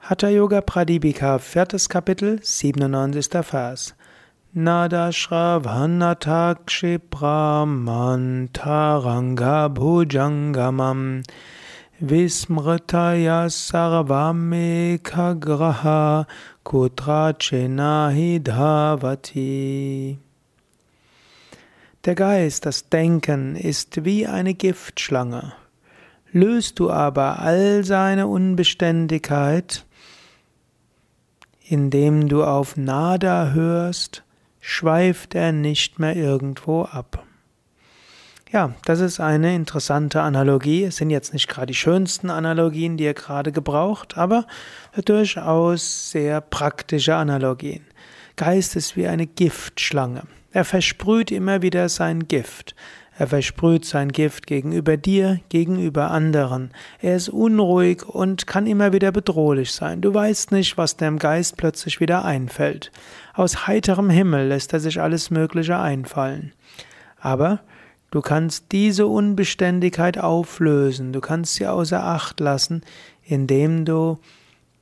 Hatha Yoga Pradipika, viertes Kapitel, 97. Vers. Nada Shravanata Kshipramantaranga Bhujangamam Vismritaya Sarvamekagraha Kutrachenahi Dhavati Der Geist, das Denken, ist wie eine Giftschlange. Löst du aber all seine Unbeständigkeit, indem du auf Nada hörst, schweift er nicht mehr irgendwo ab. Ja, das ist eine interessante Analogie. Es sind jetzt nicht gerade die schönsten Analogien, die ihr gerade gebraucht, aber durchaus sehr praktische Analogien. Geist ist wie eine Giftschlange. Er versprüht immer wieder sein Gift. Er versprüht sein Gift gegenüber dir, gegenüber anderen. Er ist unruhig und kann immer wieder bedrohlich sein. Du weißt nicht, was dem Geist plötzlich wieder einfällt. Aus heiterem Himmel lässt er sich alles Mögliche einfallen. Aber du kannst diese Unbeständigkeit auflösen, du kannst sie außer Acht lassen, indem du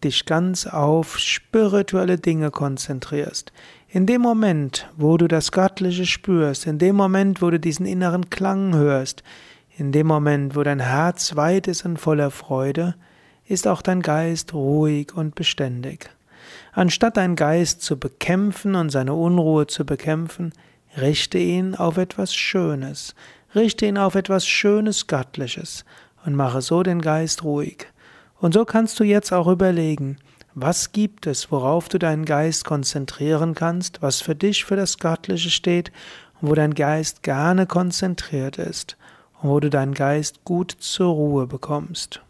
dich ganz auf spirituelle Dinge konzentrierst. In dem Moment, wo du das Göttliche spürst, in dem Moment, wo du diesen inneren Klang hörst, in dem Moment, wo dein Herz weit ist und voller Freude, ist auch dein Geist ruhig und beständig. Anstatt deinen Geist zu bekämpfen und seine Unruhe zu bekämpfen, richte ihn auf etwas Schönes, richte ihn auf etwas Schönes Göttliches und mache so den Geist ruhig. Und so kannst du jetzt auch überlegen, was gibt es, worauf du deinen Geist konzentrieren kannst, was für dich für das Göttliche steht und wo dein Geist gerne konzentriert ist und wo du deinen Geist gut zur Ruhe bekommst.